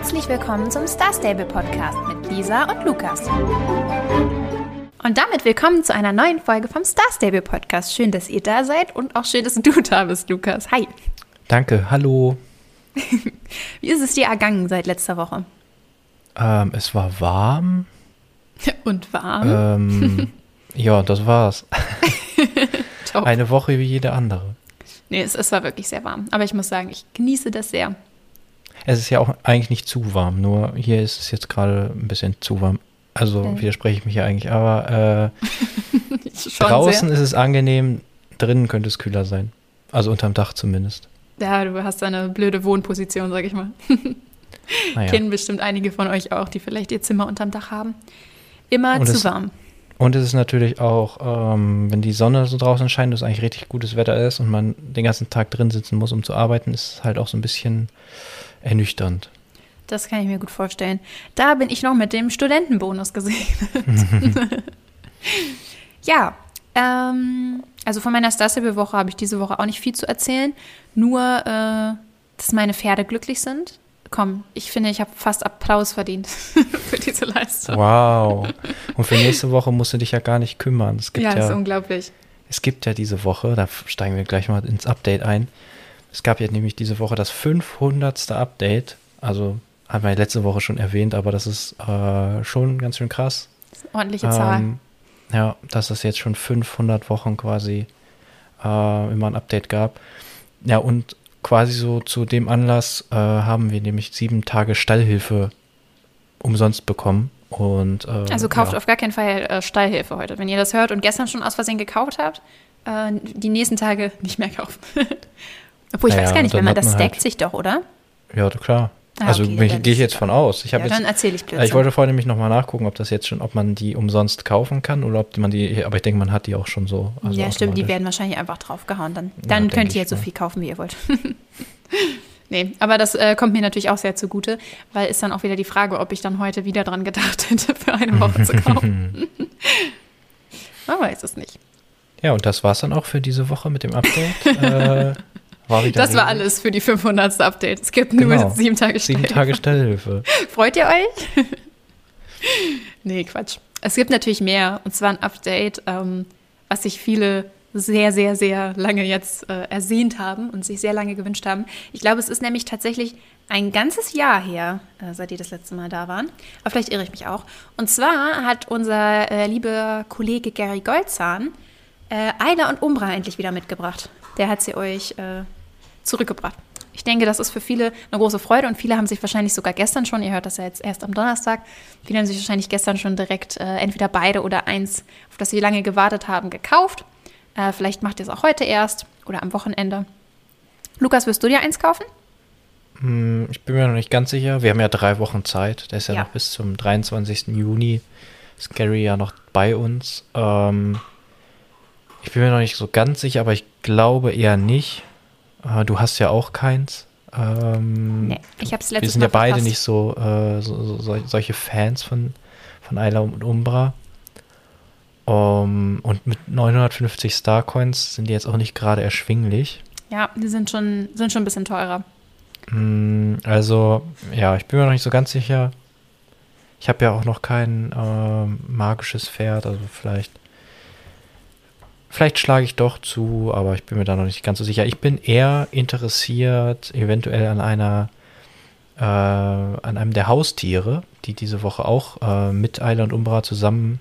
Herzlich willkommen zum Star Stable Podcast mit Lisa und Lukas. Und damit willkommen zu einer neuen Folge vom Star Stable Podcast. Schön, dass ihr da seid und auch schön, dass du da bist, Lukas. Hi. Danke, hallo. Wie ist es dir ergangen seit letzter Woche? Ähm, es war warm. Und warm? Ähm, ja, das war's. Eine Woche wie jede andere. Nee, es, es war wirklich sehr warm. Aber ich muss sagen, ich genieße das sehr. Es ist ja auch eigentlich nicht zu warm, nur hier ist es jetzt gerade ein bisschen zu warm. Also Okay. widerspreche ich mich ja eigentlich, aber äh, draußen sehr. ist es angenehm, drinnen könnte es kühler sein. Also unterm Dach zumindest. Ja, du hast eine blöde Wohnposition, sag ich mal. Naja. Kennen bestimmt einige von euch auch, die vielleicht ihr Zimmer unterm Dach haben. Immer Und zu es- warm. Und es ist natürlich auch, ähm, wenn die Sonne so draußen scheint, dass eigentlich richtig gutes Wetter ist und man den ganzen Tag drin sitzen muss, um zu arbeiten, ist es halt auch so ein bisschen ernüchternd. Das kann ich mir gut vorstellen. Da bin ich noch mit dem Studentenbonus gesegnet. ja, ähm, also von meiner Starstable-Woche habe ich diese Woche auch nicht viel zu erzählen. Nur, äh, dass meine Pferde glücklich sind. Komm, ich finde, ich habe fast Applaus verdient für diese Leistung. Wow. Und für nächste Woche musst du dich ja gar nicht kümmern. Es gibt Ja, ja, ist unglaublich. es gibt ja diese Woche, da steigen wir gleich mal ins Update ein. Es gab ja nämlich diese Woche das 500. Update. Also haben wir letzte Woche schon erwähnt, aber das ist äh, schon ganz schön krass. Das ist eine ordentliche Zahl. Ähm, ja, dass es jetzt schon 500 Wochen quasi äh, immer ein Update gab. Ja, und quasi so zu dem Anlass äh, haben wir nämlich sieben Tage Stallhilfe umsonst bekommen. Und, äh, Also kauft ja. auf gar keinen Fall äh, Stallhilfe heute. Wenn ihr das hört und gestern schon aus Versehen gekauft habt, äh, die nächsten Tage nicht mehr kaufen. Obwohl ich Naja, weiß gar nicht, dann wenn man das man halt- stackt sich doch, oder? Ja, klar. Ah, also okay, dann gehe ich jetzt von aus. Ich, Ja, dann jetzt, erzähle ich äh, Blödsinn. ich wollte vorher nämlich nochmal nachgucken, ob das jetzt schon, ob man die umsonst kaufen kann oder ob man die, aber ich denke, man hat die auch schon so. also ja, stimmt, die werden wahrscheinlich einfach draufgehauen. Dann, Ja, dann denk könnt ihr jetzt so viel kaufen, wie ihr wollt. nee, aber das äh, kommt mir natürlich auch sehr zugute, weil ist dann auch wieder die Frage, ob ich dann heute wieder dran gedacht hätte, für eine Woche zu kaufen. Man weiß es nicht. Ja, und das war's dann auch für diese Woche mit dem Update. äh, war wieder Das war alles für die 500. Update. Es gibt nur Genau. sieben Tage Sieben Stallhilfe. Tage Stellhilfe. Freut ihr euch? nee, Quatsch. Es gibt natürlich mehr. Und zwar ein Update, ähm, was sich viele sehr, sehr, sehr lange jetzt äh, ersehnt haben und sich sehr lange gewünscht haben. Ich glaube, es ist nämlich tatsächlich ein ganzes Jahr her, äh, seit ihr das letzte Mal da waren. Aber vielleicht irre ich mich auch. Und zwar hat unser äh, lieber Kollege Gary Goldzahn äh, Ayla und Umbra endlich wieder mitgebracht. Der hat sie euch äh, zurückgebracht. Ich denke, das ist für viele eine große Freude und viele haben sich wahrscheinlich sogar gestern schon, ihr hört das ja jetzt erst am Donnerstag, viele haben sich wahrscheinlich gestern schon direkt äh, entweder beide oder eins, auf das sie lange gewartet haben, gekauft. Äh, vielleicht macht ihr es auch heute erst oder am Wochenende. Lukas, wirst du dir eins kaufen? Hm, Ich bin mir noch nicht ganz sicher. Wir haben ja drei Wochen Zeit. Der ist ja, Ja. noch bis zum 23. Juni. Ist Gary ja noch bei uns. Ähm, ich bin mir noch nicht so ganz sicher, aber ich glaube eher nicht. Äh, du hast ja auch keins. Ähm, Nee, ich habe es wir letztes sind Mal ja beide verpasst. nicht so, äh, so, so sol- solche Fans von, von Ayla und Umbra. Um, und mit 950 Starcoins sind die jetzt auch nicht gerade erschwinglich. Ja, die sind schon, sind schon ein bisschen teurer. Mm, Also, ja, ich bin mir noch nicht so ganz sicher. Ich habe ja auch noch kein ähm, magisches Pferd, also vielleicht. Vielleicht schlage ich doch zu, aber ich bin mir da noch nicht ganz so sicher. Ich bin eher interessiert, eventuell an einer, äh, an einem der Haustiere, die diese Woche auch äh, mit Ayla und Umbra zusammen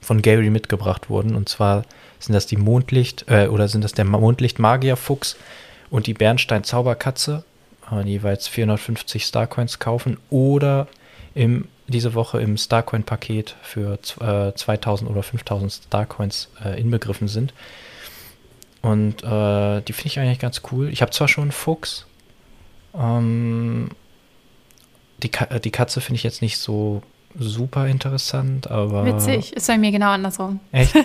von Gary mitgebracht wurden. Und zwar sind das die Mondlicht, äh, oder sind das der Mondlicht-Magier-Fuchs und die Bernstein-Zauberkatze, äh, jeweils 450 Starcoins kaufen oder im, diese Woche im Starcoin-Paket für äh, 2000 oder 5000 Starcoins äh, inbegriffen sind. Und äh, die finde ich eigentlich ganz cool. Ich habe zwar schon einen Fuchs, ähm, die, Ka die Katze finde ich jetzt nicht so super interessant, aber. Witzig, ist bei mir genau andersrum. Echt?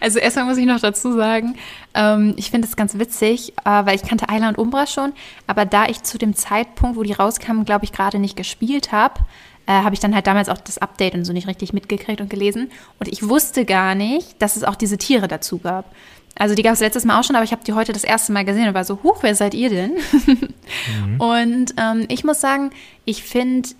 Also erstmal muss ich noch dazu sagen, ähm, ich finde es ganz witzig, äh, weil ich kannte Ayla und Umbra schon, aber da ich zu dem Zeitpunkt, wo die rauskamen, glaube ich, gerade nicht gespielt habe, äh, habe ich dann halt damals auch das Update und so nicht richtig mitgekriegt und gelesen. Und ich wusste gar nicht, dass es auch diese Tiere dazu gab. Also die gab es letztes Mal auch schon, aber ich habe die heute das erste Mal gesehen und war so, huch, wer seid ihr denn? mhm. Und ähm, ich muss sagen, ich finde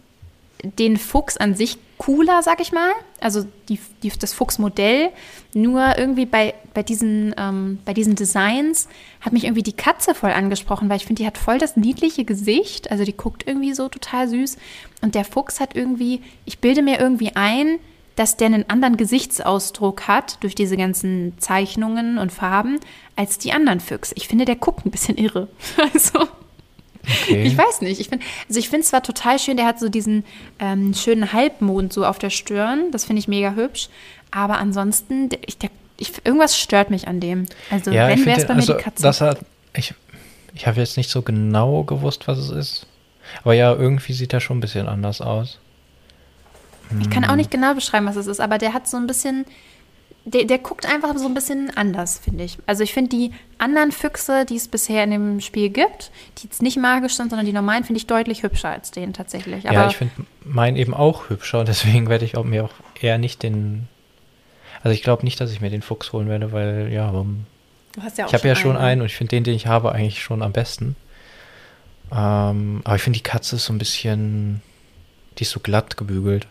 den Fuchs an sich cooler, sag ich mal. Also die, die, das Fuchsmodell. Nur irgendwie bei, bei, diesen, ähm, bei diesen Designs hat mich irgendwie die Katze voll angesprochen, weil ich finde, die hat voll das niedliche Gesicht. Also die guckt irgendwie so total süß. Und der Fuchs hat irgendwie, ich bilde mir irgendwie ein, dass der einen anderen Gesichtsausdruck hat durch diese ganzen Zeichnungen und Farben als die anderen Füchse. Ich finde, der guckt ein bisschen irre. Also okay. ich weiß nicht. Ich finde, also ich finde es zwar total schön, der hat so diesen ähm, schönen Halbmond so auf der Stirn. Das finde ich mega hübsch. Aber ansonsten, ich, der, ich, irgendwas stört mich an dem. Also ja, wenn wäre es bei also, mir die Katze. Das hat, ich ich habe jetzt nicht so genau gewusst, was es ist. Aber ja, irgendwie sieht er schon ein bisschen anders aus. Ich kann auch nicht genau beschreiben, was es ist, aber der hat so ein bisschen, der, der guckt einfach so ein bisschen anders, finde ich. Also ich finde die anderen Füchse, die es bisher in dem Spiel gibt, die jetzt nicht magisch sind, sondern die normalen, finde ich deutlich hübscher als den tatsächlich. Aber ja, ich finde meinen eben auch hübscher, deswegen werde ich auch mir auch eher nicht den, also ich glaube nicht, dass ich mir den Fuchs holen werde, weil ja, warum? Ja ich habe ja schon einen, einen und ich finde den, den ich habe, eigentlich schon am besten. Ähm, aber ich finde die Katze ist so ein bisschen die ist so glatt gebügelt.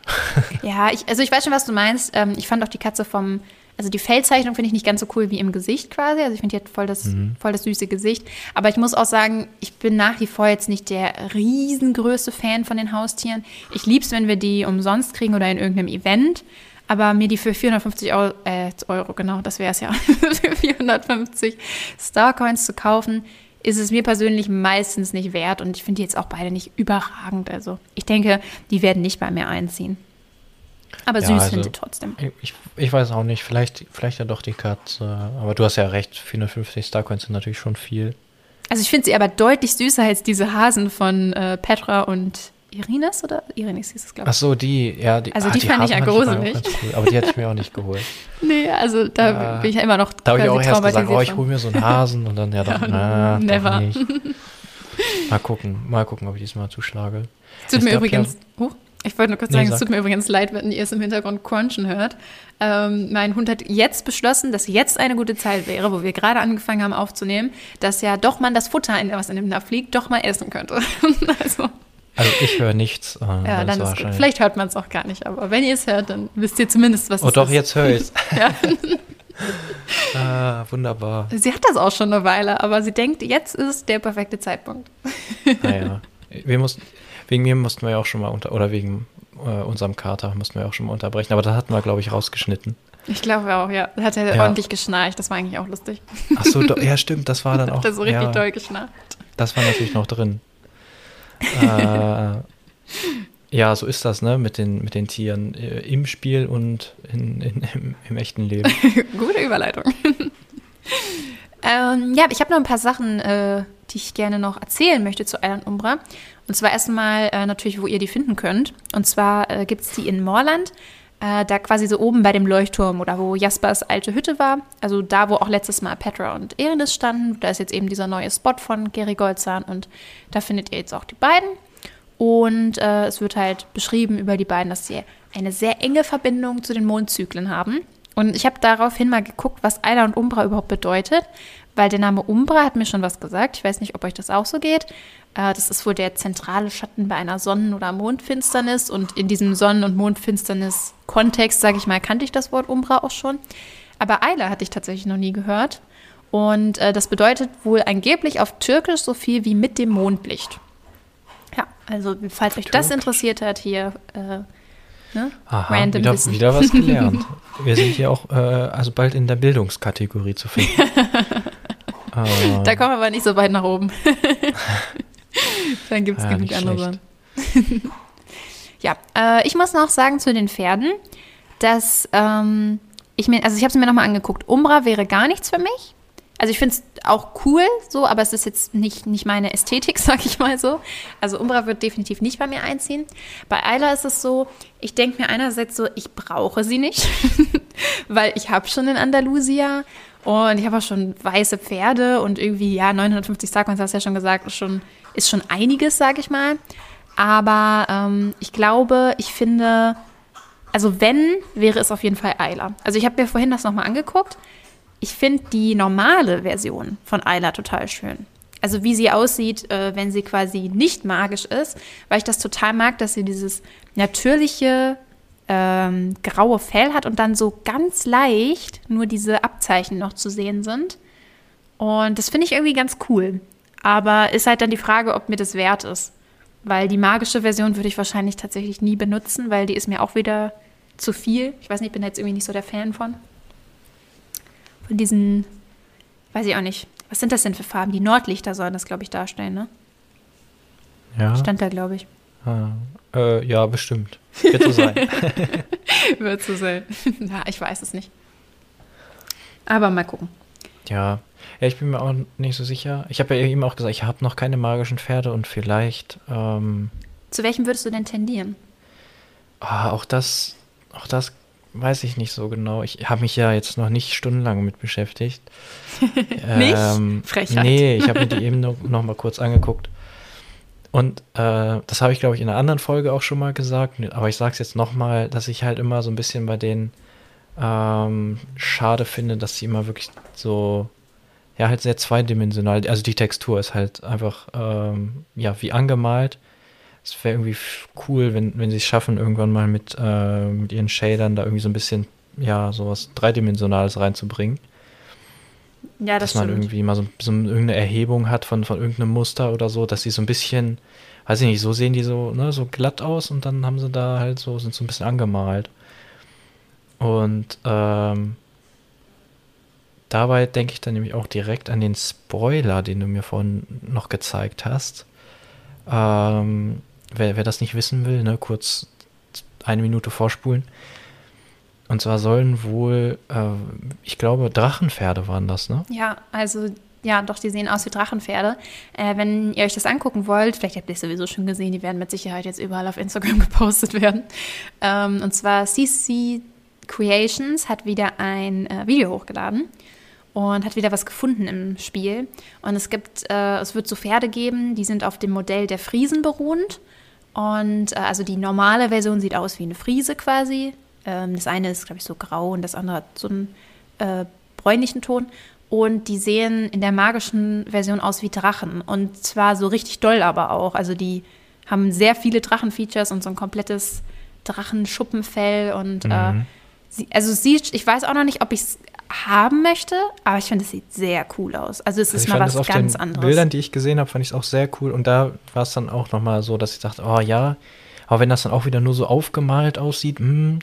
Ja, ich, also ich weiß schon, was du meinst. Ähm, ich fand auch die Katze vom, also die Fellzeichnung finde ich nicht ganz so cool wie im Gesicht quasi. Also ich finde, die hat voll das, mhm. voll das süße Gesicht. Aber ich muss auch sagen, ich bin nach wie vor jetzt nicht der riesengrößte Fan von den Haustieren. Ich liebe es, wenn wir die umsonst kriegen oder in irgendeinem Event. Aber mir die für 450 Euro, äh, Euro genau, das wäre es ja, für 450 Starcoins zu kaufen, ist es mir persönlich meistens nicht wert und ich finde die jetzt auch beide nicht überragend. Also ich denke, die werden nicht bei mir einziehen. Aber ja, süß also, sind sie trotzdem. Ich, ich weiß auch nicht, vielleicht, vielleicht ja doch die Katze. Aber du hast ja recht, 450 Starcoins sind natürlich schon viel. Also ich finde sie aber deutlich süßer als diese Hasen von äh, Petra und Irines oder Irines hieß es, glaube ich. Ach so, die, ja. Die, also die, ah, die fand Hasen ich ja gruselig. Cool, aber die hätte ich mir auch nicht geholt. nee, also da äh, bin ich ja immer noch Da habe ich auch erst gesagt, oh, ich hole mir so einen Hasen und dann, ja, doch, ja, na, never. Doch nicht. Mal gucken, mal gucken, ob ich diesmal zuschlage. Es tut mir übrigens, ja, oh, ich wollte nur kurz nee, sagen, sag. es tut mir übrigens leid, wenn ihr es im Hintergrund crunchen hört. Ähm, mein Hund hat jetzt beschlossen, dass jetzt eine gute Zeit wäre, wo wir gerade angefangen haben aufzunehmen, dass ja doch man das Futter, was in dem Napf liegt, doch mal essen könnte. also also ich höre nichts. Äh, ja, dann ist gut. Vielleicht hört man es auch gar nicht, aber wenn ihr es hört, dann wisst ihr zumindest, was oh, es ist. Oh doch, jetzt höre ich es. ah, wunderbar. Sie hat das auch schon eine Weile, aber sie denkt, jetzt ist der perfekte Zeitpunkt. naja, ah, wir mussten, wegen mir mussten wir ja auch schon mal unter, oder wegen äh, unserem Kater mussten wir auch schon mal unterbrechen, aber da hatten wir, glaube ich, rausgeschnitten. Ich glaube auch, ja. Da hat er ja. ordentlich geschnarcht, das war eigentlich auch lustig. Ach so, ja stimmt, das war dann auch. Hat er so richtig ja, doll geschnarcht. Das war natürlich noch drin äh, ja, so ist das, ne, mit den, mit den Tieren äh, im Spiel und in, in, im, im, echten Leben. Gute Überleitung. ähm, ja, ich habe noch ein paar Sachen, äh, die ich gerne noch erzählen möchte zu Island Umbra. Und zwar erstmal äh, natürlich, wo ihr die finden könnt. Und zwar äh, gibt es die in Moorland äh, da quasi so oben bei dem Leuchtturm oder wo Jaspers alte Hütte war, also da, wo auch letztes Mal Petra und Erinis standen, da ist jetzt eben dieser neue Spot von Gary Goldzahn und da findet ihr jetzt auch die beiden. Und äh, es wird halt beschrieben über die beiden, dass sie eine sehr enge Verbindung zu den Mondzyklen haben. Und ich habe daraufhin mal geguckt, was Ayla und Umbra überhaupt bedeutet, weil der Name Umbra hat mir schon was gesagt. Ich weiß nicht, ob euch das auch so geht. Äh, das ist wohl der zentrale Schatten bei einer Sonnen- oder Mondfinsternis. Und in diesem Sonnen- und Mondfinsternis-Kontext, sage ich mal, kannte ich das Wort Umbra auch schon. Aber Ayla hatte ich tatsächlich noch nie gehört. Und äh, das bedeutet wohl angeblich auf Türkisch so viel wie mit dem Mondlicht. Ja, also falls euch das interessiert hat, hier äh, ne? Aha, Random wieder, Wissen. wieder was gelernt. Wir sind hier auch äh, also bald in der Bildungskategorie zu finden. Da kommen wir aber nicht so weit nach oben. Dann gibt es ja, genug andere ja, äh, ich muss noch sagen zu den Pferden, dass ähm, ich mir, also ich habe es mir nochmal angeguckt, Umbra wäre gar nichts für mich. Also ich finde es auch cool so, aber es ist jetzt nicht, nicht meine Ästhetik, sag ich mal so. Also Umbra wird definitiv nicht bei mir einziehen. Bei Ayla ist es so, ich denke mir einerseits so, ich brauche sie nicht, weil ich habe schon in Andalusia und ich habe auch schon weiße Pferde und irgendwie, ja, 950 Starcoins, hast du ja schon gesagt, ist schon, ist schon einiges, sag ich mal. Aber ähm, ich glaube, ich finde, also wenn, wäre es auf jeden Fall Eiler. Also ich habe mir vorhin das nochmal angeguckt. ich finde die normale Version von Ayla total schön. Also wie sie aussieht, äh, wenn sie quasi nicht magisch ist, weil ich das total mag, dass sie dieses natürliche ähm, graue Fell hat und dann so ganz leicht nur diese Abzeichen noch zu sehen sind. Und das finde ich irgendwie ganz cool. Aber ist halt dann die Frage, ob mir das wert ist. Weil die magische Version würde ich wahrscheinlich tatsächlich nie benutzen, weil die ist mir auch wieder zu viel. Ich weiß nicht, ich bin jetzt irgendwie nicht so der Fan von. Von diesen, weiß ich auch nicht. Was sind das denn für Farben? Die Nordlichter sollen das, glaube ich, darstellen, ne? Ja. Stand da, glaube ich. Ah, äh, ja, bestimmt. Wird so sein. Wird so sein. ja, ich weiß es nicht. Aber mal gucken. Ja. ja, ich bin mir auch nicht so sicher. Ich habe ja eben auch gesagt, ich habe noch keine magischen Pferde und vielleicht. Ähm, Zu welchem würdest du denn tendieren? ah, auch das, auch das weiß ich nicht so genau. Ich habe mich ja jetzt noch nicht stundenlang mit beschäftigt. Nicht? Ähm, Frechheit. Nee, ich habe mir die eben noch, noch mal kurz angeguckt. Und äh, das habe ich, glaube ich, in einer anderen Folge auch schon mal gesagt. Aber ich sage es jetzt noch mal, dass ich halt immer so ein bisschen bei denen ähm, schade finde, dass sie immer wirklich so, ja, halt sehr zweidimensional, also die Textur ist halt einfach, ähm, ja, wie angemalt. Es wäre irgendwie cool, wenn, wenn sie es schaffen, irgendwann mal mit, äh, mit ihren Shadern da irgendwie so ein bisschen, ja, sowas Dreidimensionales reinzubringen. Ja, das dass man stimmt. irgendwie mal so, so irgendeine Erhebung hat von, von irgendeinem Muster oder so, dass sie so ein bisschen, weiß ich nicht, so sehen die so, ne, so glatt aus und dann haben sie da halt so, sind so ein bisschen angemalt. Und ähm, dabei denke ich dann nämlich auch direkt an den Spoiler, den du mir vorhin noch gezeigt hast. Ähm, wer, wer das nicht wissen will, ne, kurz eine Minute vorspulen. Und zwar sollen wohl, äh, ich glaube, Drachenpferde waren das, ne? Ja, also ja, doch, die sehen aus wie Drachenpferde. Äh, wenn ihr euch das angucken wollt, vielleicht habt ihr es sowieso schon gesehen, die werden mit Sicherheit jetzt überall auf Instagram gepostet werden. Ähm, und zwar CC Creations hat wieder ein äh, Video hochgeladen und hat wieder was gefunden im Spiel. Und es gibt, äh, es wird so Pferde geben, die sind auf dem Modell der Friesen beruhend. Und äh, also die normale Version sieht aus wie eine Friese quasi. Ähm, das eine ist, glaube ich, so grau und das andere hat so einen äh, bräunlichen Ton. Und die sehen in der magischen Version aus wie Drachen. Und zwar so richtig doll aber auch. Also die haben sehr viele Drachenfeatures und so ein komplettes Drachenschuppenfell. Und äh, Mhm. sie, also sieht, ich weiß auch noch nicht, ob ich es haben möchte, aber ich finde, es sieht sehr cool aus. Also es Also ist mal was auf ganz den anderes. Bildern, die ich gesehen habe, fand ich es auch sehr cool. Und da war es dann auch nochmal so, dass ich dachte, oh ja, aber wenn das dann auch wieder nur so aufgemalt aussieht, hm,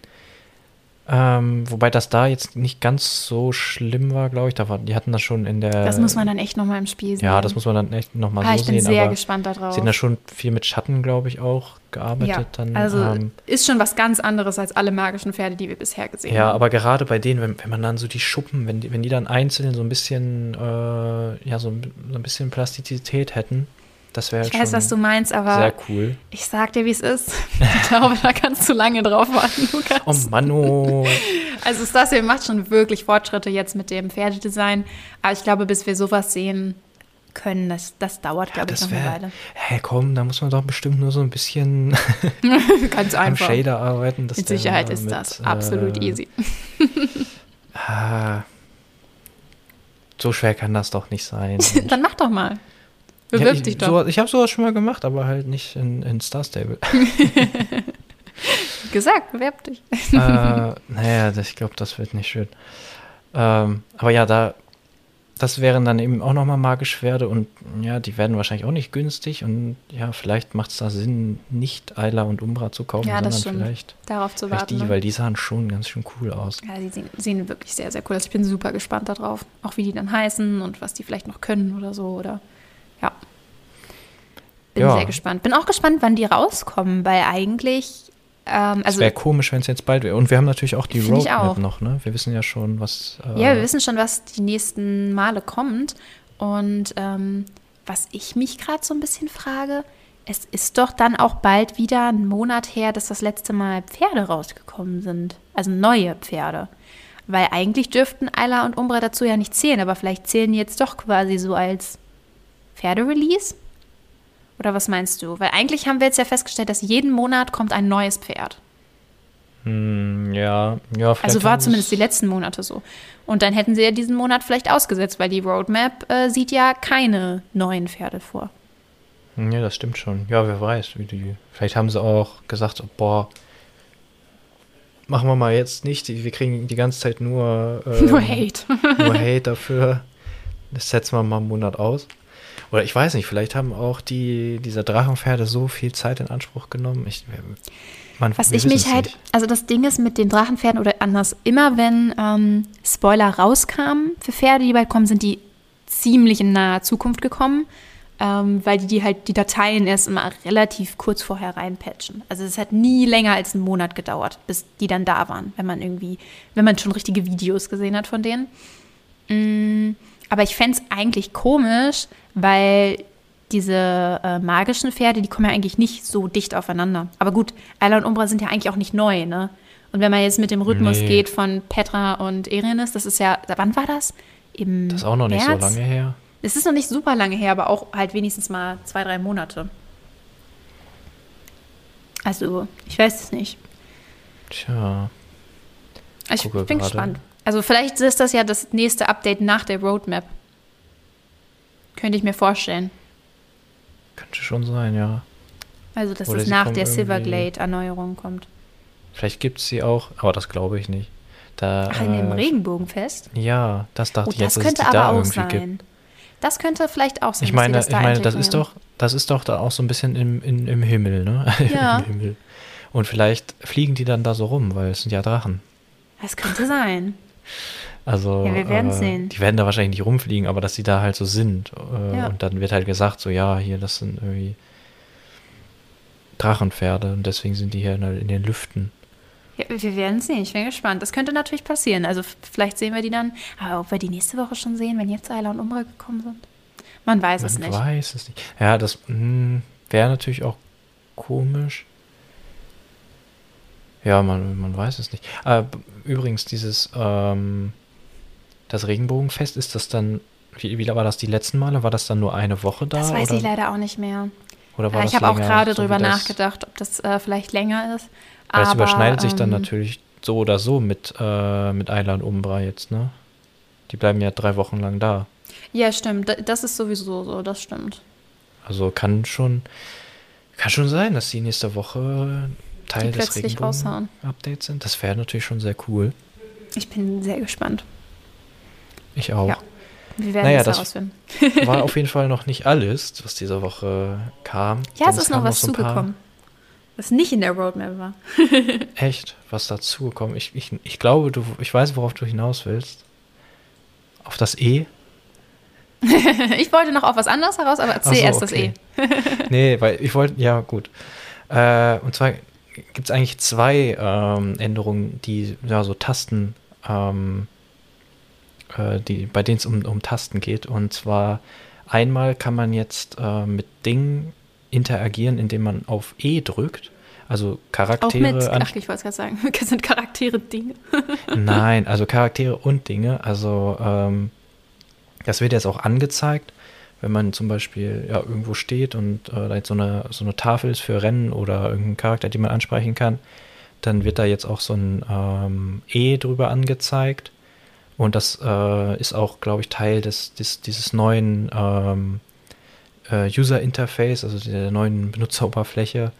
ähm, wobei das da jetzt nicht ganz so schlimm war, glaube ich. Da war, die hatten das schon in der. das muss man dann echt nochmal im Spiel sehen. Ja, das muss man dann echt nochmal ah, so ich bin sehen. sehr gespannt darauf. sie haben da schon viel mit Schatten, glaube ich, auch gearbeitet. ja, dann, also ähm, ist schon was ganz anderes als alle magischen Pferde, die wir bisher gesehen Ja, haben. aber gerade bei denen, wenn, wenn man dann so die Schuppen, wenn die, wenn die dann einzeln so ein bisschen, äh, ja, so, ein- so ein bisschen Plastizität häten, das wäre ich halt weiß, schon was du meinst, aber sehr cool. ich sag dir, wie es ist. Ich glaube, da kannst du lange drauf warten, Lukas. Oh Mann, oh. Also Stasio macht schon wirklich Fortschritte jetzt mit dem Pferdedesign, aber ich glaube, bis wir sowas sehen können, das, das dauert, glaube ich, das noch eine wäre. Weile. Hä, komm, da muss man doch bestimmt nur so ein bisschen Ganz am einfach. Shader arbeiten. Mit Sicherheit ist mit, das absolut äh, easy. Ah, so schwer kann das doch nicht sein. Dann mach doch mal. Bewirb ja, ich, dich doch. So, ich habe sowas schon mal gemacht, aber halt nicht in, in Star Stable. Gesagt, bewerb dich. äh, naja, ich glaube, das wird nicht schön. Ähm, aber ja, da, das wären dann eben auch nochmal magische Pferde und ja, die werden wahrscheinlich auch nicht günstig und ja, vielleicht macht es da Sinn, nicht Ayla und Umbra zu kaufen, Ja, sondern vielleicht, Darauf zu vielleicht warten. die, ne? weil die sahen schon ganz schön cool aus. Ja, die sehen, sehen wirklich sehr, sehr cool aus. Ich bin super gespannt darauf. Auch wie die dann heißen und was die vielleicht noch können oder so. Oder ja. Bin Ja. sehr gespannt. Bin auch gespannt, wann die rauskommen, weil eigentlich, ähm, Es also wäre komisch, wenn es jetzt bald wäre. Und wir haben natürlich auch die Roadmap auch. noch, ne? Wir wissen ja schon, was. Äh, ja, wir wissen schon, was die nächsten Male kommt. Und ähm, was ich mich gerade so ein bisschen frage, es ist doch dann auch bald wieder ein Monat her, dass das letzte Mal Pferde rausgekommen sind. Also neue Pferde. Weil eigentlich dürften Ayla und Umbra dazu ja nicht zählen, aber vielleicht zählen die jetzt doch quasi so als Pferderelease? Oder was meinst du? Weil eigentlich haben wir jetzt ja festgestellt, dass jeden Monat kommt ein neues Pferd. Hm, ja, ja. Also war zumindest die letzten Monate so. Und dann hätten sie ja diesen Monat vielleicht ausgesetzt, weil die Roadmap äh, sieht ja keine neuen Pferde vor. Ja, das stimmt schon. Ja, wer weiß, wie die. Vielleicht haben sie auch gesagt, boah, machen wir mal jetzt nicht. Wir kriegen die ganze Zeit nur, ähm, nur Hate. nur Hate dafür. Das setzen wir mal einen Monat aus. Oder ich weiß nicht, vielleicht haben auch die, diese Drachenpferde so viel Zeit in Anspruch genommen. Ich, man, Was ich mich halt, also das Ding ist mit den Drachenpferden oder anders, immer wenn ähm, Spoiler rauskamen für Pferde, die bald kommen, sind die ziemlich in naher Zukunft gekommen ähm, weil die, die halt die Dateien erst immer relativ kurz vorher reinpatchen. Also es hat nie länger als einen Monat gedauert, bis die dann da waren, wenn man irgendwie, wenn man schon richtige Videos gesehen hat von denen. Mm, aber ich fände es eigentlich komisch, weil diese äh, magischen Pferde, die kommen ja eigentlich nicht so dicht aufeinander. Aber gut, Ayla und Umbra sind ja eigentlich auch nicht neu, ne? Und wenn man jetzt mit dem Rhythmus nee. geht von Petra und Erenis, das ist ja, wann war das? Im das ist auch noch März? nicht so lange her. Es ist noch nicht super lange her, aber auch halt wenigstens mal zwei, drei Monate. Also, ich weiß es nicht. Tja. Also ich bin grade. gespannt. Also vielleicht ist das ja das nächste Update nach der Roadmap. Könnte ich mir vorstellen. Könnte schon sein, ja. Also, dass Oder es nach der Silverglade-Erneuerung kommt. Vielleicht gibt es sie auch, aber das glaube ich nicht. Da, Ach, in dem äh, Regenbogenfest? Ja, das dachte oh, ich jetzt, das könnte aber auch sein. Gibt. Das könnte vielleicht auch sein. Ich meine, das ich meine, das ist doch, das ist doch da auch so ein bisschen im, im, im Himmel, ne? Ja. Im Himmel. Und vielleicht fliegen die dann da so rum, weil es sind ja Drachen. Das könnte sein. Also, ja, wir werden äh, sehen. Die werden da wahrscheinlich nicht rumfliegen, aber dass sie da halt so sind. Äh, ja. Und dann wird halt gesagt, so, ja, hier, das sind irgendwie Drachenpferde und deswegen sind die hier in, in den Lüften. Ja, wir werden sehen. Ich bin gespannt. Das könnte natürlich passieren. Also vielleicht sehen wir die dann. Aber ob wir die nächste Woche schon sehen, wenn jetzt Ayla und Umbra gekommen sind? Man weiß Man es nicht. Man weiß es nicht. Ja, das hm, wäre natürlich auch komisch. Ja, man, man weiß es nicht. Äh, übrigens, dieses ähm, das Regenbogenfest, ist das dann, wie, wie war das die letzten Male? War das dann nur eine Woche da? Das weiß oder? ich leider auch nicht mehr. Oder war äh, ich habe auch gerade so drüber nachgedacht, ob das äh, vielleicht länger ist. Weil es überschneidet ähm, sich dann ähm, natürlich so oder so mit, äh, mit Ayla und Umbra jetzt, ne? Die bleiben ja drei Wochen lang da. Ja, stimmt. Das ist sowieso so, das stimmt. Also kann schon, kann schon sein, dass die nächste Woche Teil die des Regenbogen-Updates sind. Das wäre natürlich schon sehr cool. Ich bin sehr gespannt. Ich auch. Ja. Wir werden naja, das herausfinden. war auf jeden Fall noch nicht alles, was diese Woche kam. Ja, es ist noch was so zugekommen. Was nicht in der Roadmap war. Echt? Was dazugekommen? Ich, ich, ich glaube, du, ich weiß, worauf du hinaus willst. Auf das E? ich wollte noch auf was anderes heraus, aber erzähl so, erst okay. das E. nee, weil ich wollte, ja, gut. Äh, und zwar gibt es eigentlich zwei ähm, Änderungen, die ja so Tasten, ähm, äh, die, bei denen es um, um Tasten geht. Und zwar einmal kann man jetzt äh, mit Dingen interagieren, indem man auf E drückt. Also Charaktere. Auch mit, ach, ich wollte es gerade sagen, sind Charaktere Dinge. Nein, also Charaktere und Dinge. Also ähm, das wird jetzt auch angezeigt, wenn man zum Beispiel ja, irgendwo steht und äh, da jetzt so eine, so eine Tafel ist für Rennen oder irgendein Charakter, den man ansprechen kann, dann wird da jetzt auch so ein ähm, E drüber angezeigt. Und das äh, ist auch, glaube ich, Teil des, des, dieses neuen ähm, äh, User Interface, also der neuen Benutzeroberfläche.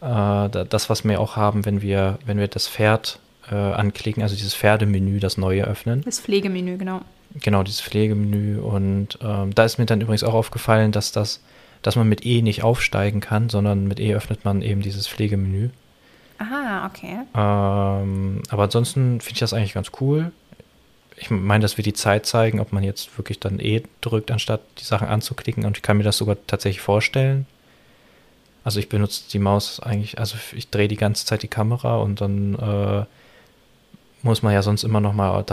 Äh, das, was wir auch haben, wenn wir, wenn wir das Pferd äh, anklicken, also dieses Pferdemenü, das neue öffnen. Das Pflegemenü, genau. Genau, dieses Pflegemenü. Und ähm, da ist mir dann übrigens auch aufgefallen, dass das, dass man mit E nicht aufsteigen kann, sondern mit E öffnet man eben dieses Pflegemenü. Aha, okay. Ähm, aber ansonsten finde ich das eigentlich ganz cool. Ich meine, das wird die Zeit zeigen, ob man jetzt wirklich dann E drückt, anstatt die Sachen anzuklicken. Und ich kann mir das sogar tatsächlich vorstellen. Also ich benutze die Maus eigentlich, also ich drehe die ganze Zeit die Kamera und dann äh, muss man ja sonst immer noch mal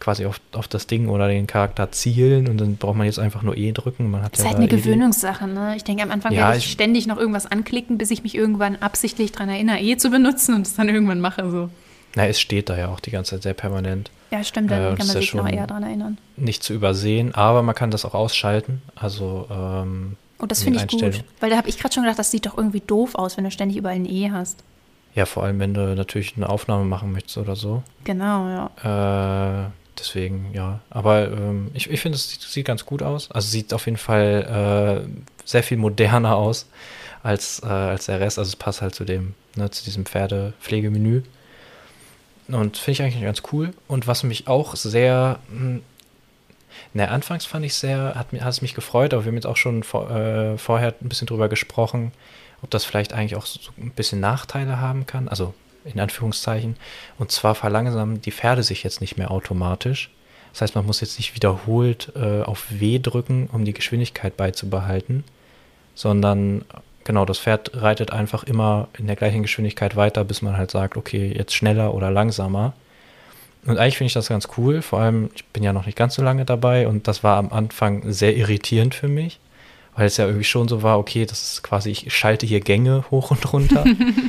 quasi auf, auf das Ding oder den Charakter zielen und dann braucht man jetzt einfach nur E drücken. Man hat das ist ja halt eine Gewöhnungssache, ne? Ich denke, am Anfang ja, werde ich, ich, ständig noch irgendwas anklicken, bis ich mich irgendwann absichtlich daran erinnere, E zu benutzen und es dann irgendwann mache. So. Na, es steht da ja auch die ganze Zeit sehr permanent. Ja, stimmt, dann äh, kann man sich noch eher daran erinnern. Nicht zu übersehen, aber man kann das auch ausschalten. Also ähm, Oh, das finde ich gut, weil da habe ich gerade schon gedacht, das sieht doch irgendwie doof aus, wenn du ständig überall ein E hast. Ja, vor allem, wenn du natürlich eine Aufnahme machen möchtest oder so. Genau, ja. Äh, deswegen, ja. Aber ähm, ich, ich finde, es sieht, sieht, ganz gut aus. Also sieht auf jeden Fall äh, sehr viel moderner aus als, äh, als der Rest. Also es passt halt zu dem, ne, zu diesem Pferdepflegemenü. Und finde ich eigentlich ganz cool. Und was mich auch sehr, hm, na, anfangs fand ich sehr, hat, hat es mich gefreut, aber wir haben jetzt auch schon vor, äh, vorher ein bisschen drüber gesprochen, ob das vielleicht eigentlich auch so ein bisschen Nachteile haben kann. Also in Anführungszeichen. Und zwar verlangsamen die Pferde sich jetzt nicht mehr automatisch. Das heißt, man muss jetzt nicht wiederholt äh, auf W drücken, um die Geschwindigkeit beizubehalten, sondern genau, das Pferd reitet einfach immer in der gleichen Geschwindigkeit weiter, bis man halt sagt, okay, jetzt schneller oder langsamer. Und eigentlich finde ich das ganz cool, vor allem, ich bin ja noch nicht ganz so lange dabei und das war am Anfang sehr irritierend für mich, weil es ja irgendwie schon so war, okay, das ist quasi, ich schalte hier Gänge hoch und runter.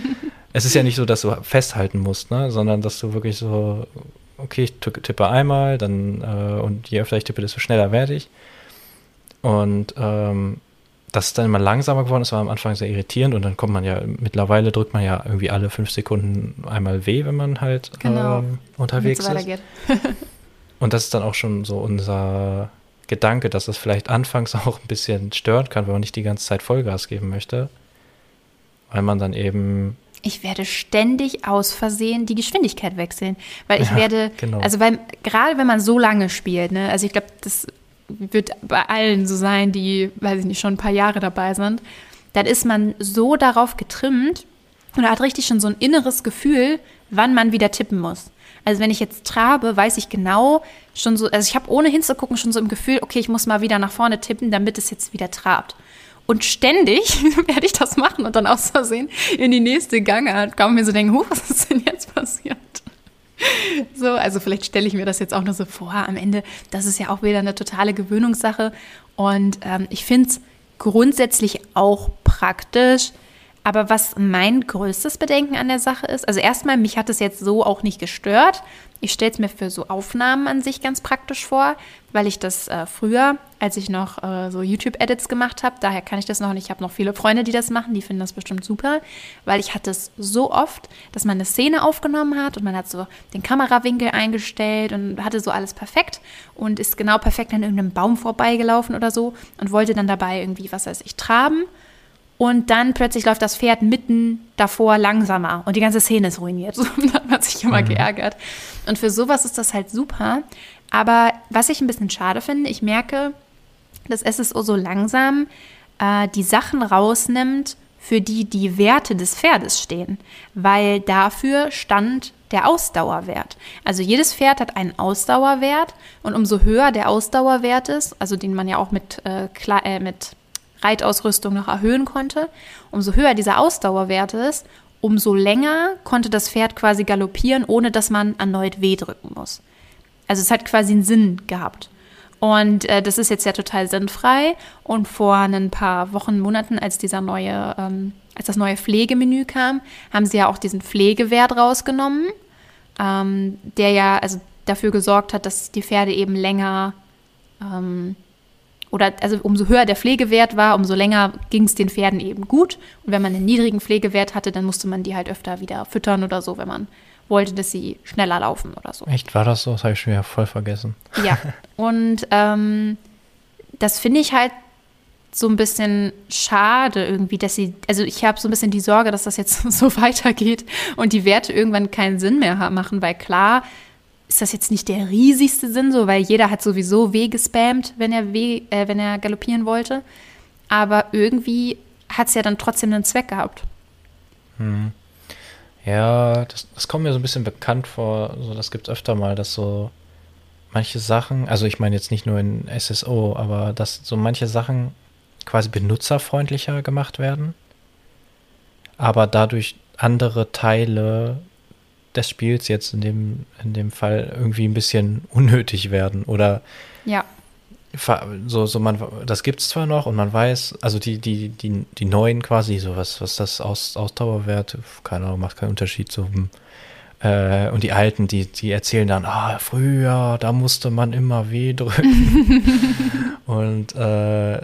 es ist ja nicht so, dass du festhalten musst, ne? sondern dass du wirklich so, okay, ich tippe einmal, dann äh, und je öfter ich tippe, desto schneller werde ich. Und ähm, das ist dann immer langsamer geworden, das war am Anfang sehr irritierend und dann kommt man ja, mittlerweile drückt man ja irgendwie alle fünf Sekunden einmal weh, wenn man halt genau. ähm, unterwegs ist. und das ist dann auch schon so unser Gedanke, dass das vielleicht anfangs auch ein bisschen stören kann, wenn man nicht die ganze Zeit Vollgas geben möchte. Weil man dann eben. Ich werde ständig aus Versehen die Geschwindigkeit wechseln. Weil ich ja, werde, genau. also weil, gerade wenn man so lange spielt, ne, also ich glaube, das wird bei allen so sein, die, weiß ich nicht, schon ein paar Jahre dabei sind, dann ist man so darauf getrimmt und hat richtig schon so ein inneres Gefühl, wann man wieder tippen muss. Also wenn ich jetzt trabe, weiß ich genau schon so, also ich habe ohne hinzugucken schon so im Gefühl, okay, ich muss mal wieder nach vorne tippen, damit es jetzt wieder trabt. Und ständig werde ich das machen und dann aus Versehen in die nächste Gangart kann mir so denken, huh, was ist denn jetzt passiert? So, also vielleicht stelle ich mir das jetzt auch nur so vor. Am Ende, das ist ja auch wieder eine totale Gewöhnungssache. Und ähm, ich finde es grundsätzlich auch praktisch. Aber was mein größtes Bedenken an der Sache ist, also erstmal, mich hat es jetzt so auch nicht gestört. Ich stelle es mir für so Aufnahmen an sich ganz praktisch vor, weil ich das äh, früher, als ich noch äh, so YouTube-Edits gemacht habe, daher kann ich das noch nicht. Ich habe noch viele Freunde, die das machen, die finden das bestimmt super, weil ich hatte es so oft, dass man eine Szene aufgenommen hat und man hat so den Kamerawinkel eingestellt und hatte so alles perfekt und ist genau perfekt an irgendeinem Baum vorbeigelaufen oder so und wollte dann dabei irgendwie, was weiß ich, traben und dann plötzlich läuft das Pferd mitten davor langsamer und die ganze Szene ist ruiniert. So, hat sich immer mhm. geärgert. Und für sowas ist das halt super. Aber was ich ein bisschen schade finde, ich merke, dass SSO so langsam äh, die Sachen rausnimmt, für die die Werte des Pferdes stehen, weil dafür stand der Ausdauerwert. Also jedes Pferd hat einen Ausdauerwert und umso höher der Ausdauerwert ist, also den man ja auch mit, äh, äh, mit Reitausrüstung noch erhöhen konnte, umso höher dieser Ausdauerwert ist, umso länger konnte das Pferd quasi galoppieren, ohne dass man erneut weh drücken muss. Also es hat quasi einen Sinn gehabt. Und äh, das ist jetzt ja total sinnfrei. Und vor ein paar Wochen, Monaten, als dieser neue, ähm, als das neue Pflegemenü kam, haben sie ja auch diesen Pflegewert rausgenommen, ähm, der ja also dafür gesorgt hat, dass die Pferde eben länger ähm, oder also umso höher der Pflegewert war, umso länger ging es den Pferden eben gut. Und wenn man einen niedrigen Pflegewert hatte, dann musste man die halt öfter wieder füttern oder so, wenn man wollte, dass sie schneller laufen oder so. Echt, war das so? Das habe ich schon wieder voll vergessen. Ja, und ähm, das finde ich halt so ein bisschen schade irgendwie, dass sie, also ich habe so ein bisschen die Sorge, dass das jetzt so weitergeht und die Werte irgendwann keinen Sinn mehr machen, weil klar, ist das jetzt nicht der riesigste Sinn, so, weil jeder hat sowieso weh gespammt, wenn er weh, äh, wenn er galoppieren wollte. Aber irgendwie hat es ja dann trotzdem einen Zweck gehabt. Hm. Ja, das, das kommt mir so ein bisschen bekannt vor. So, das gibt es öfter mal, dass so manche Sachen, also ich meine jetzt nicht nur in SSO, aber dass so manche Sachen quasi benutzerfreundlicher gemacht werden, aber dadurch andere Teile des Spiels jetzt in dem, in dem Fall irgendwie ein bisschen unnötig werden oder ja. So, so man, das gibt es zwar noch und man weiß, also die, die, die, die neuen quasi, so was, was das Aus, Ausdauerwert, keine Ahnung, macht keinen Unterschied so. Äh, und die Alten, die, die erzählen dann, ah, früher, da musste man immer weh drücken. und äh,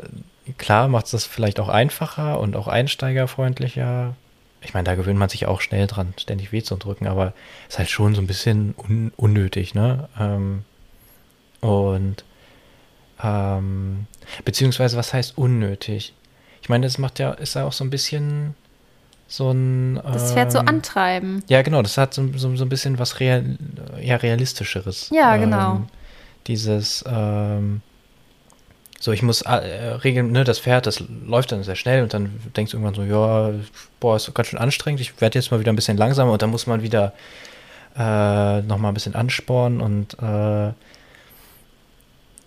klar macht es das vielleicht auch einfacher und auch einsteigerfreundlicher, ich meine, da gewöhnt man sich auch schnell dran, ständig weh zu drücken, aber ist halt schon so ein bisschen un unnötig, ne? Ähm, und ähm, beziehungsweise, was heißt unnötig? Ich meine, das macht ja, ist ja auch so ein bisschen so ein. Ähm, das Pferd so antreiben. Ja, genau, das hat so, so, so ein bisschen was real, ja, realistischeres. Ja, genau. Ähm, dieses, ähm, so, ich muss äh, regeln, ne, das Pferd, das läuft dann sehr schnell und dann denkst du irgendwann so, ja, boah, ist ganz schön anstrengend, ich werde jetzt mal wieder ein bisschen langsamer und dann muss man wieder äh, nochmal ein bisschen anspornen und äh,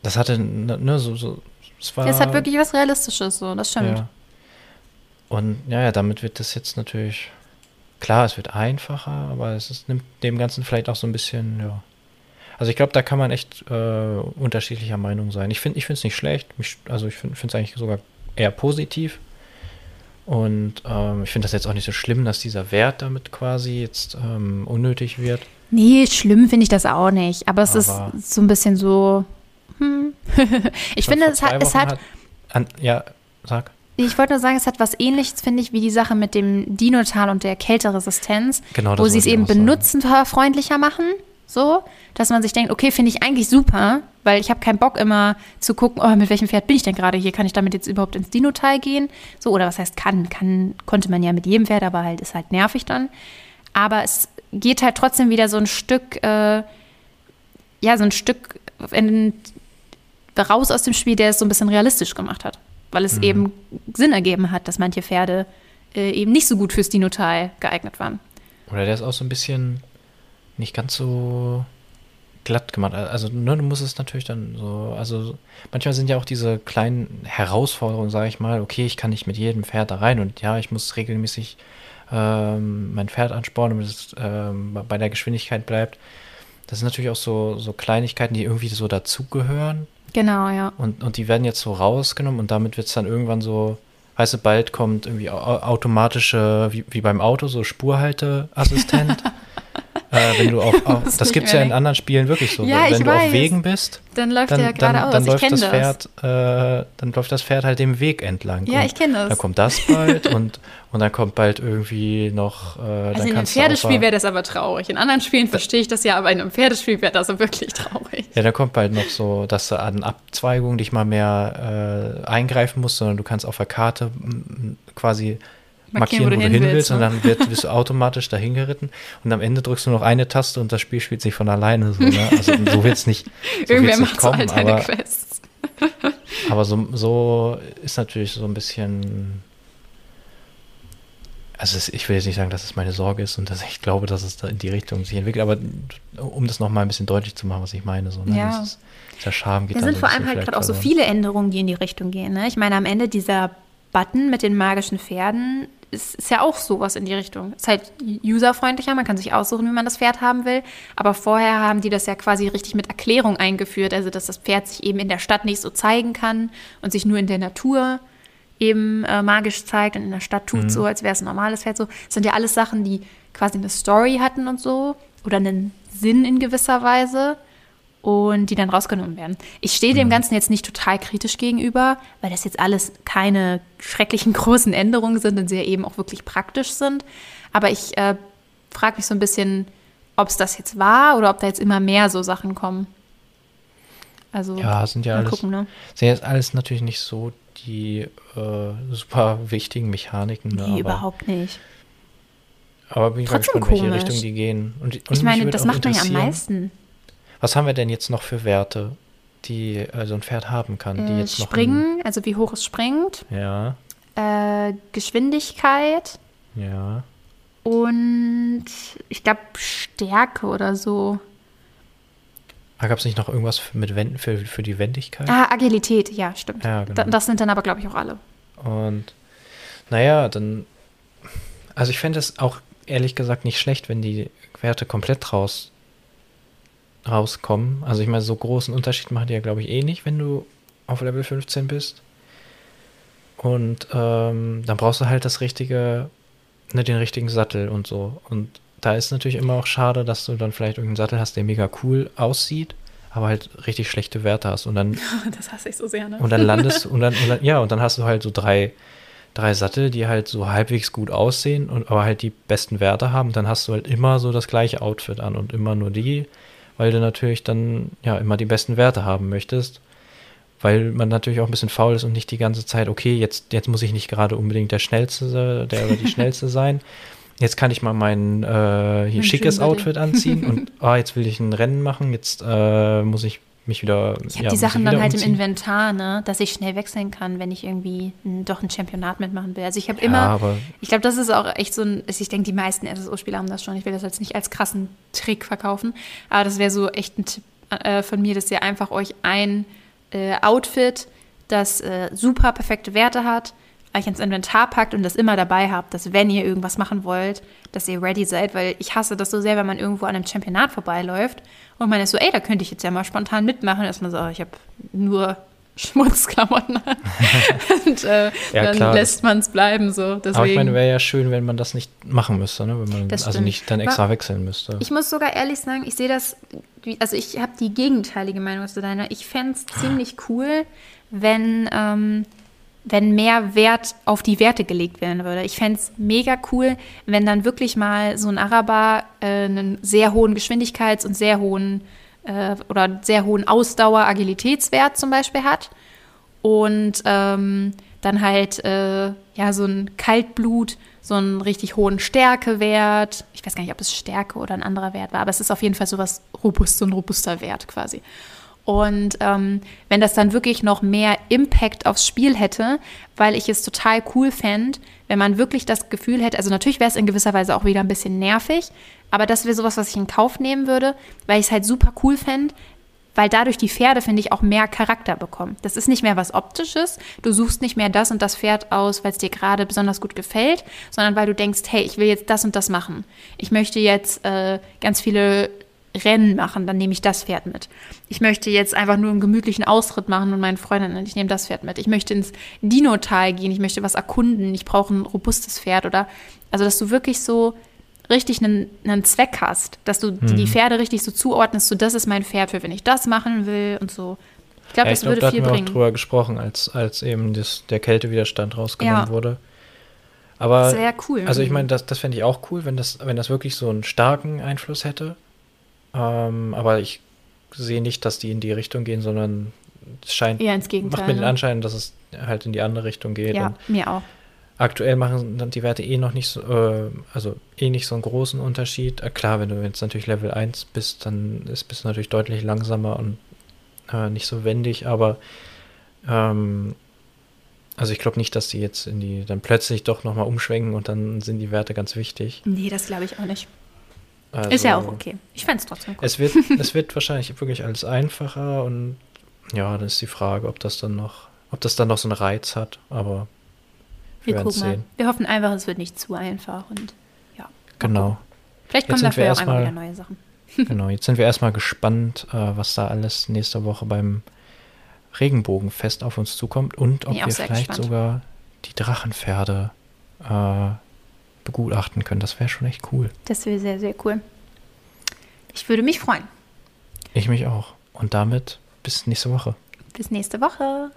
das hatte, ne, ne so, so, es war. Es hat wirklich was Realistisches, so, das stimmt. Ja. Und ja, ja, damit wird das jetzt natürlich, klar, es wird einfacher, aber es ist, nimmt dem Ganzen vielleicht auch so ein bisschen, ja, also ich glaube, da kann man echt äh, unterschiedlicher Meinung sein. Ich finde es nicht schlecht. Mich, also ich finde es eigentlich sogar eher positiv. Und ähm, ich finde das jetzt auch nicht so schlimm, dass dieser Wert damit quasi jetzt ähm, unnötig wird. Nee, schlimm finde ich das auch nicht. Aber es Aber ist so ein bisschen so. Hm. ich finde, es hat, es hat, hat an, ja, sag. Ich wollte nur sagen, es hat was ähnliches, finde ich, wie die Sache mit dem Dinotal und der Kälteresistenz, genau, wo sie es eben benutzerfreundlicher machen. So, dass man sich denkt, okay, finde ich eigentlich super, weil ich habe keinen Bock immer zu gucken, oh, mit welchem Pferd bin ich denn gerade hier? Kann ich damit jetzt überhaupt ins Dino-Teil gehen? So, oder was heißt kann? Kann, konnte man ja mit jedem Pferd, aber halt ist halt nervig dann. Aber es geht halt trotzdem wieder so ein Stück, äh, ja, so ein Stück in, raus aus dem Spiel, der es so ein bisschen realistisch gemacht hat. Weil es mhm. eben Sinn ergeben hat, dass manche Pferde äh, eben nicht so gut fürs Dino-Teil geeignet waren. Oder der ist auch so ein bisschen nicht ganz so glatt gemacht. Also ne, du musst es natürlich dann so, also manchmal sind ja auch diese kleinen Herausforderungen, sage ich mal, okay, ich kann nicht mit jedem Pferd da rein und ja, ich muss regelmäßig ähm, mein Pferd anspornen, damit es ähm, bei der Geschwindigkeit bleibt. Das sind natürlich auch so, so Kleinigkeiten, die irgendwie so dazugehören. Genau, ja. Und, und die werden jetzt so rausgenommen und damit wird es dann irgendwann so, weißt du, bald kommt irgendwie automatische, wie, wie beim Auto, so Spurhalteassistent. Äh, wenn du auf, auf das, gibt es ja in anderen Spielen wirklich so. Ja, wenn du weiß. auf Wegen bist, dann läuft dann, der geradeaus. Dann, dann läuft das, das Pferd, äh, dann läuft das Pferd halt dem Weg entlang. Ja, und ich kenne das. Dann kommt das bald und, und dann kommt bald irgendwie noch. Äh, also in einem Pferdespiel wäre das aber traurig. In anderen Spielen verstehe ich das ja, aber in einem Pferdespiel wäre das so wirklich traurig. Ja, dann kommt bald noch so, dass du an Abzweigungen nicht mal mehr äh, eingreifen musst, sondern du kannst auf der Karte quasi markieren, wo du, wo du hin willst, ne? und dann wird, wirst du automatisch dahin geritten und am Ende drückst du noch eine Taste und das Spiel spielt sich von alleine so. Ne? Also so wird es nicht, so Irgendwer macht kommen, so halt aber, Quests. aber so, so ist natürlich so ein bisschen also es, ich will jetzt nicht sagen, dass es meine Sorge ist und dass ich glaube, dass es da in die Richtung sich entwickelt, aber um das nochmal ein bisschen deutlich zu machen, was ich meine. So, ne? Ja. Das ist, der Charme geht Da sind vor allem halt gerade auch so viele Änderungen, die in die Richtung gehen. Ne? Ich meine, am Ende dieser Button mit den magischen Pferden ist, ist ja auch sowas in die Richtung. Ist halt userfreundlicher, man kann sich aussuchen, wie man das Pferd haben will. Aber vorher haben die das ja quasi richtig mit Erklärung eingeführt, also dass das Pferd sich eben in der Stadt nicht so zeigen kann und sich nur in der Natur eben äh, magisch zeigt und in der Stadt tut mhm. so, als wäre es ein normales Pferd so. Das sind ja alles Sachen, die quasi eine Story hatten und so oder einen Sinn in gewisser Weise und die dann rausgenommen werden. Ich stehe dem mhm. Ganzen jetzt nicht total kritisch gegenüber, weil das jetzt alles keine schrecklichen großen Änderungen sind und sie ja eben auch wirklich praktisch sind. Aber ich äh, frage mich so ein bisschen, ob es das jetzt war oder ob da jetzt immer mehr so Sachen kommen. Also ja, sind ja alles, gucken, ne? sind jetzt alles natürlich nicht so die äh, super wichtigen Mechaniken. Ne, nee, überhaupt nicht. Aber bin ich Trotzdem mal gespannt, welche Richtung die gehen. Und, und ich meine, das macht man ja am meisten. Was haben wir denn jetzt noch für Werte, die äh, so ein Pferd haben kann? Die äh, jetzt Springen, noch also wie hoch es springt. Ja. Äh, Geschwindigkeit. Ja. Und ich glaube Stärke oder so. Ah, Gab es nicht noch irgendwas mit Wenden für, für die Wendigkeit? Ah, Agilität, ja, stimmt. Ja, genau. das sind dann aber, glaube ich, auch alle. Und naja, dann. Also ich fände es auch ehrlich gesagt nicht schlecht, wenn die Werte komplett raus rauskommen. Also ich meine, so großen Unterschied machen die ja, glaube ich, eh nicht, wenn du auf Level 15 bist. Und ähm, dann brauchst du halt das richtige, ne, den richtigen Sattel und so. Und da ist natürlich immer auch schade, dass du dann vielleicht irgendeinen Sattel hast, der mega cool aussieht, aber halt richtig schlechte Werte hast. Und dann. Das hasse ich so sehr, ne? Und dann landest und dann, und dann, ja, und dann hast du halt so drei, drei Sattel, die halt so halbwegs gut aussehen und aber halt die besten Werte haben, dann hast du halt immer so das gleiche Outfit an und immer nur die, weil du natürlich dann ja immer die besten Werte haben möchtest. Weil man natürlich auch ein bisschen faul ist und nicht die ganze Zeit, okay, jetzt, jetzt muss ich nicht gerade unbedingt der Schnellste, der oder die Schnellste sein. Jetzt kann ich mal mein äh, hier schickes Outfit anziehen und ah, jetzt will ich ein Rennen machen, jetzt äh, muss ich mich wieder. Ich habe ja, die Sachen dann halt umziehen. im Inventar, ne, dass ich schnell wechseln kann, wenn ich irgendwie ein, doch ein Championat mitmachen will. Also ich habe ja, immer, ich glaube, das ist auch echt so ein, ich denke, die meisten SSO-Spieler haben das schon. Ich will das jetzt nicht als krassen Trick verkaufen, aber das wäre so echt ein Tipp äh, von mir, dass ihr einfach euch ein äh, Outfit, das äh, super perfekte Werte hat, euch ins Inventar packt und das immer dabei habt, dass wenn ihr irgendwas machen wollt, dass ihr ready seid, weil ich hasse das so sehr, wenn man irgendwo an einem Championat vorbeiläuft und man ist so, ey, da könnte ich jetzt ja mal spontan mitmachen, dass man so, oh, ich habe nur Schmutzklamotten an. und äh, ja, dann klar, lässt man es bleiben so. Deswegen. Aber ich meine, wäre ja schön, wenn man das nicht machen müsste, ne? wenn man also nicht dann extra Aber wechseln müsste. Ich muss sogar ehrlich sagen, ich sehe das, also ich habe die gegenteilige Meinung zu deiner. Ich fände es ziemlich cool, wenn ähm, wenn mehr Wert auf die Werte gelegt werden würde. Ich fände es mega cool, wenn dann wirklich mal so ein Araber äh, einen sehr hohen Geschwindigkeits- und sehr hohen äh, oder sehr hohen Ausdauer-Agilitätswert zum Beispiel hat und ähm, dann halt äh, ja so ein Kaltblut, so einen richtig hohen Stärkewert. Ich weiß gar nicht, ob es Stärke oder ein anderer Wert war, aber es ist auf jeden Fall so was robust, so ein robuster Wert quasi. Und ähm, wenn das dann wirklich noch mehr Impact aufs Spiel hätte, weil ich es total cool fände, wenn man wirklich das Gefühl hätte, also natürlich wäre es in gewisser Weise auch wieder ein bisschen nervig, aber das wäre sowas, was ich in Kauf nehmen würde, weil ich es halt super cool fände, weil dadurch die Pferde, finde ich, auch mehr Charakter bekommen. Das ist nicht mehr was Optisches. Du suchst nicht mehr das und das Pferd aus, weil es dir gerade besonders gut gefällt, sondern weil du denkst, hey, ich will jetzt das und das machen. Ich möchte jetzt äh, ganz viele Rennen machen, dann nehme ich das Pferd mit. Ich möchte jetzt einfach nur einen gemütlichen Austritt machen und meinen Freundinnen, ich nehme das Pferd mit. Ich möchte ins Dino-Tal gehen, ich möchte was erkunden, ich brauche ein robustes Pferd oder, also dass du wirklich so richtig einen, einen Zweck hast, dass du hm. die Pferde richtig so zuordnest, so das ist mein Pferd für, wenn ich das machen will und so. Ich glaube, ja, das glaub, würde da viel bringen. Wir auch drüber gesprochen, als, als eben das, der Kältewiderstand rausgenommen ja. wurde. Aber, das wäre cool. Also ich meine, das, das fände ich auch cool, wenn das, wenn das wirklich so einen starken Einfluss hätte. Ähm, aber ich sehe nicht, dass die in die Richtung gehen, sondern es scheint, Eher ins Gegenteil, macht mir den ne? Anschein, dass es halt in die andere Richtung geht. Ja, mir auch. Aktuell machen dann die Werte eh noch nicht so, äh, also eh nicht so einen großen Unterschied. Äh, klar, wenn du jetzt natürlich Level 1 bist, dann ist, bist du natürlich deutlich langsamer und äh, nicht so wendig, aber ähm, also ich glaube nicht, dass die jetzt in die dann plötzlich doch nochmal umschwenken und dann sind die Werte ganz wichtig. Nee, das glaube ich auch nicht. Also, ist ja auch okay. Ich fände es trotzdem cool. Es wird, es wird wahrscheinlich wirklich alles einfacher und ja, dann ist die Frage, ob das dann noch, ob das dann noch so einen Reiz hat, aber wir, wir gucken sehen. Mal. Wir hoffen einfach, es wird nicht zu einfach und ja. Genau. Vielleicht kommen dafür auch einfach wieder neue Sachen. genau, jetzt sind wir erstmal gespannt, äh, was da alles nächste Woche beim Regenbogenfest auf uns zukommt und ob wir vielleicht gespannt. sogar die Drachenpferde äh, begutachten können. Das wäre schon echt cool. Das wäre sehr, sehr cool. Ich würde mich freuen. Ich mich auch. Und damit bis nächste Woche. Bis nächste Woche.